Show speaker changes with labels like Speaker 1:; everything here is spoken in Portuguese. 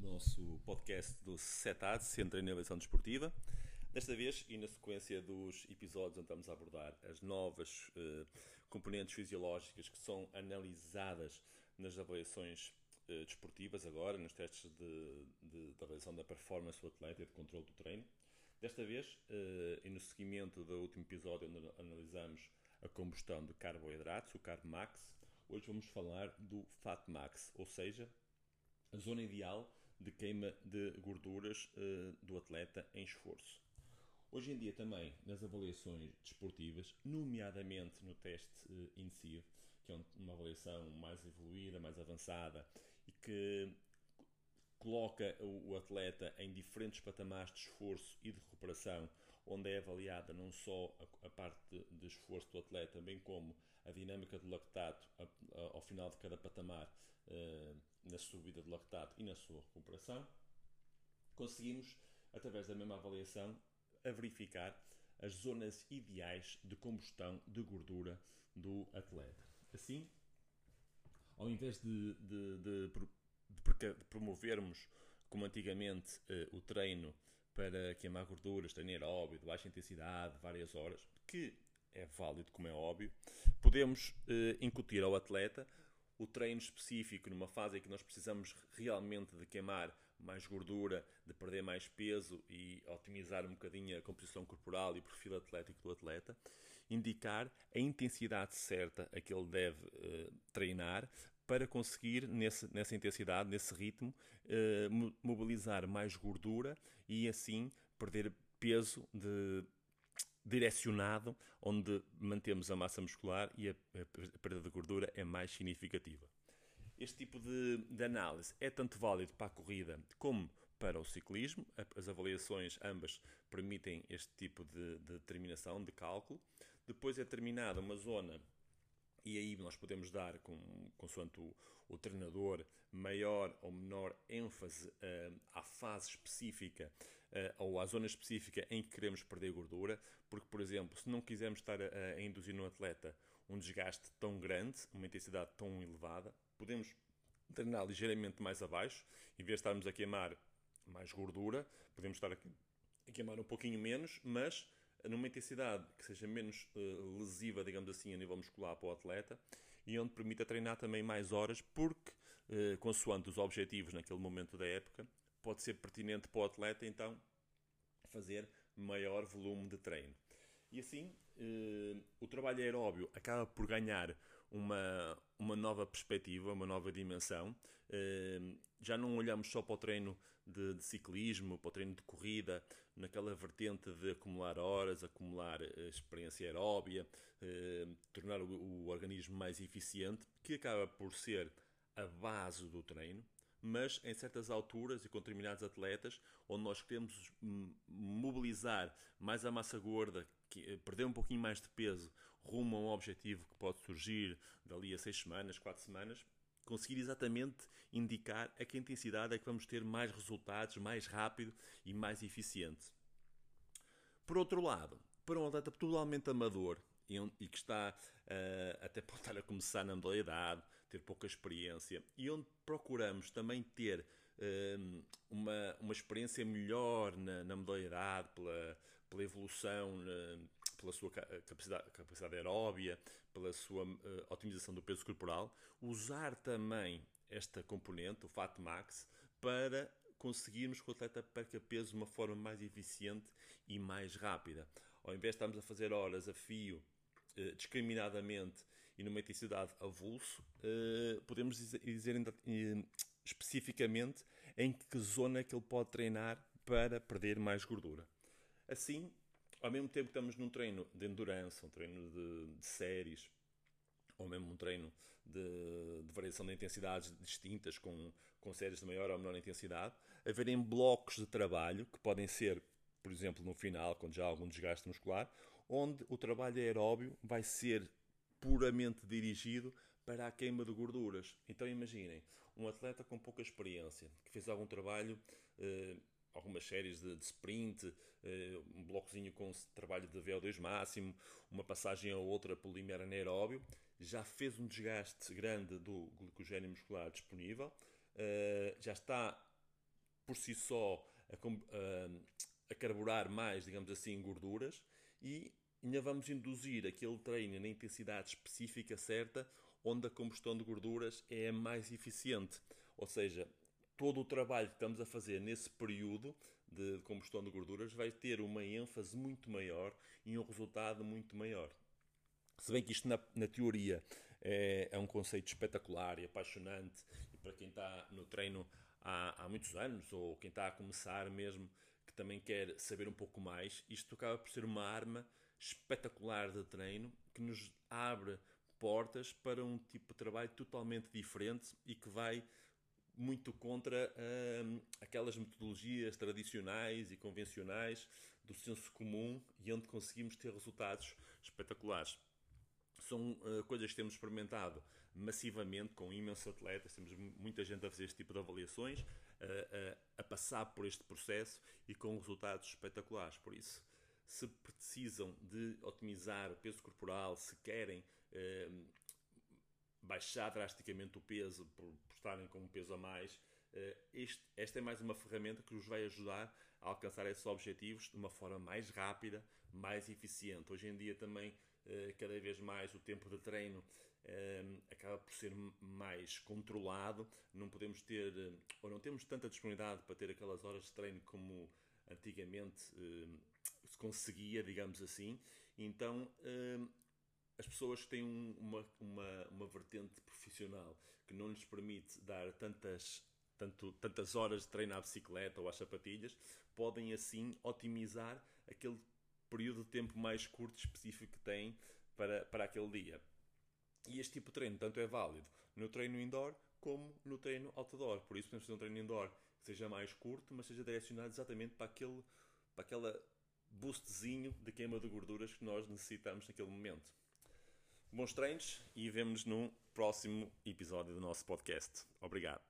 Speaker 1: nosso podcast do CETAD, Centro de Inovação Desportiva. Desta vez, e na sequência dos episódios onde estamos a abordar as novas uh, componentes fisiológicas que são analisadas nas avaliações uh, desportivas agora, nos testes de, de, de, avaliação da performance do atleta e de controle do treino. Desta vez, uh, e no seguimento do último episódio onde analisamos a combustão de carboidratos, o Carb Max, hoje vamos falar do Fat Max, ou seja, a zona ideal de queima de gorduras uh, do atleta em esforço. Hoje em dia também nas avaliações desportivas, nomeadamente no teste uh, INSIR, que é uma avaliação mais evoluída, mais avançada e que coloca o atleta em diferentes patamares de esforço e de recuperação, onde é avaliada não só a, a parte de, esforço do atleta, bem como a dinâmica do lactato a, a, ao final de cada patamar, uh, na subida de lactato e na sua recuperação, conseguimos, através da mesma avaliação, a verificar as zonas ideais de combustão de gordura do atleta. Assim, ao invés de, de, de, de promovermos, como antigamente, uh, o treino para queimar gorduras, treino aeróbio, de baixa intensidade, várias horas, que é válido, como é óbvio, podemos uh, incutir ao atleta o treino específico numa fase em que nós precisamos realmente de queimar mais gordura, de perder mais peso e otimizar um bocadinho a composição corporal e o perfil atlético do atleta, indicar a intensidade certa a que ele deve uh, treinar para conseguir, nesse, nessa intensidade, nesse ritmo, uh, mobilizar mais gordura e assim perder peso de direcionado, onde mantemos a massa muscular e a, a perda de gordura é mais significativa. Este tipo de, de, análise é tanto válido para a corrida como para o ciclismo. As avaliações ambas permitem este tipo de, de determinação, de cálculo. Depois é determinada uma zona e aí nós podemos dar, com, consoante o, o treinador, maior ou menor ênfase uh, à fase específica uh, ou à zona específica em que queremos perder gordura, porque, por exemplo, se não quisermos estar a, a induzir no atleta um desgaste tão grande, uma intensidade tão elevada, podemos treinar ligeiramente mais abaixo, em vez de estarmos a queimar mais gordura, podemos estar a, a queimar um pouquinho menos, mas numa intensidade que seja menos uh, lesiva, digamos assim, a nível muscular para o atleta e onde permita treinar também mais horas, porque, uh, consoante os objetivos naquele momento da época, pode ser pertinente para o atleta então fazer maior volume de treino. E assim, uh, o trabalho aeróbio acaba por ganhar uma, uma nova perspectiva, uma nova dimensão. Uh, já não olhamos só para o treino de, de, ciclismo, para o treino de corrida, naquela vertente de acumular horas, acumular uh, experiência aeróbia, tornar o, o organismo mais eficiente, que acaba por ser a base do treino mas em certas alturas e com determinados atletas, onde nós queremos mobilizar mais a massa gorda, eh, perder um pouquinho mais de peso, rumo a um objetivo que pode surgir dali a seis semanas, quatro semanas, conseguir exatamente indicar a que intensidade é que vamos ter mais resultados, mais rápido e mais eficiente. Por outro lado, para um atleta totalmente amador, e, que está uh, até pode estar a começar na modalidade, ter pouca experiência, e onde procuramos também ter uh, uma, uma experiência melhor na, na modalidade, pela, pela evolução, uh, pela sua capacidade, capacidade aeróbia, pela sua otimização do peso corporal, usar também esta componente, o Fat Max, para conseguirmos que o atleta perca peso de uma forma mais eficiente e mais rápida. Ao invés de estarmos a fazer horas a fio eh, discriminadamente e numa intensidade avulso, podemos dizer, especificamente em que zona é que ele pode treinar para perder mais gordura. Assim, ao mesmo tempo que estamos num treino de endurance, um treino de, de séries, ou mesmo um treino de, de, variação de intensidades distintas, com, com séries de maior ou menor intensidade, haverem blocos de trabalho que podem ser por exemplo, no final, quando já há algum desgaste muscular, onde o trabalho aeróbio vai ser puramente dirigido para a queima de gorduras. Então imaginem, um atleta com pouca experiência, que fez algum trabalho, eh, algumas séries de, de sprint, eh, um blocozinho com trabalho de VO2 máximo, uma passagem ou outra polimer anaeróbio, já fez um desgaste grande do glicogênio muscular disponível, eh, já está por si só a, a, a carburar mais, digamos assim, gorduras e ainda vamos induzir aquele treino na intensidade específica certa onde a combustão de gorduras é mais eficiente. Ou seja, todo o trabalho que estamos a fazer nesse período de combustão de gorduras vai ter uma ênfase muito maior e um resultado muito maior. Se bem que isto na, na teoria é, é, um conceito espetacular e apaixonante, e para quem está no treino há, há muitos anos, ou quem está a começar mesmo, que também quer saber um pouco mais, isto acaba por ser uma arma espetacular de treino que nos abre portas para um tipo de trabalho totalmente diferente e que vai muito contra hum, aquelas metodologias tradicionais e convencionais do senso comum e onde conseguimos ter resultados espetaculares. São uh, coisas que temos experimentado massivamente com imensos atletas, temos muita gente a fazer este tipo de avaliações, uh, uh, a passar por este processo e com resultados espetaculares. Por isso, se precisam de otimizar o peso corporal, se querem baixar drasticamente o peso por, por estarem com um peso a mais, este, esta é mais uma ferramenta que os vai ajudar a alcançar esses objetivos de uma forma mais rápida, mais eficiente. Hoje em dia também eh, cada vez mais o tempo de treino eh, acaba por ser mais controlado. Não podemos ter, eh, ou não temos tanta disponibilidade para ter aquelas horas de treino como antigamente se conseguia, digamos assim. Então as pessoas que têm uma, uma, uma vertente profissional que não lhes permite dar tantas, tanto, tantas horas de treino à bicicleta ou às sapatilhas, podem assim otimizar aquele período de tempo mais curto específico que têm para, para aquele dia. E este tipo de treino tanto é válido no treino indoor como no treino outdoor. Por isso podemos fazer um treino indoor que seja mais curto, mas seja direcionado exatamente para aquele para aquela boostzinho de queima de gorduras que nós necessitamos naquele momento. Bons treinos e vemos-nos num próximo episódio do nosso podcast. Obrigado.